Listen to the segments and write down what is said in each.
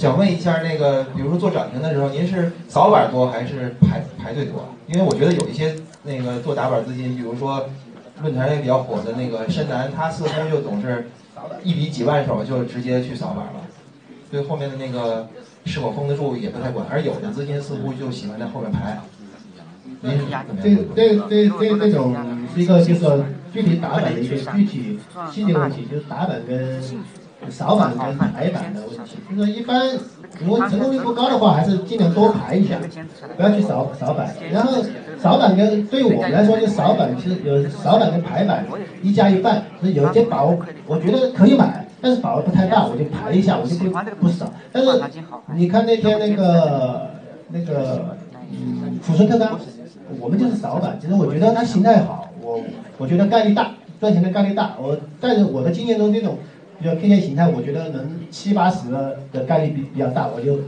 想问一下，那个比如说做涨停的时候，您是扫板多还是排排队多？因为我觉得有一些那个做打板资金，比如说论坛也比较火的那个深南，他似乎就总是一笔几万手就直接去扫板了，对后面的那个是否封得住也不太管，而有的资金似乎就喜欢在后面排。您这这这这这种是一个就是具体打板的一个具体细节问题，就是打板跟扫板跟排版的问题。就是说一般如果成功率不高的话，还是尽量多排一下，不要去扫扫板。然后扫板跟对于我们来说，就扫板其实有扫板跟排版一加一半，就是有一些把握我觉得可以买，但是把握不太大，我就排一下，我就不不扫。但是你看那天那个那个嗯，抚顺特钢，我们就是扫板，其实我觉得它形态好，我我觉得概率大，赚钱的概率大。我但是我的经验中，这种比较 K 线形态，我觉得能七八十的概率比比较大，我就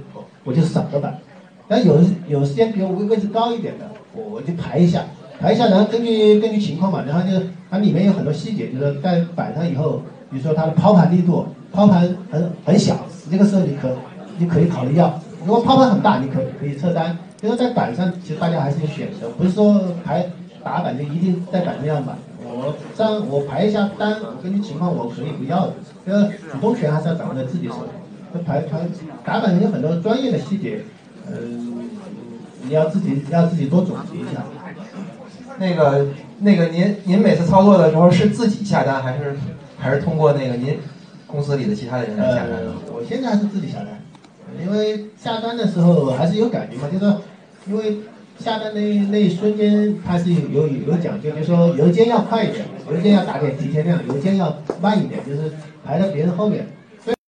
我就少个板。但有有时间比如位位置高一点的，我我就排一下，排一下，然后根据根据情况嘛，然后就它里面有很多细节，就是在板上以后，比如说它的抛盘力度，抛盘很很小，这个时候你可你可以考虑要。如果抛盘很大，你可可以撤单。就是在板上，其实大家还是有选择，不是说排打板就一定在板上要买。我这样我排一下单，我根据情况我可以不要的。这个主动权还是要掌握在自己手里。这排排打板有很多专业的细节，嗯，你要自己要自己多总结一下。那个那个您您每次操作的时候是自己下单，还是还是通过那个您公司里的其他的人来下单呃？，我现在还是自己下单，因为下单的时候还是有感觉嘛，就是，因为下单那那一瞬间它是有有有讲究，就是说邮件要快一点，邮件要打点提前量，邮件要慢一点，就是排到别人后面。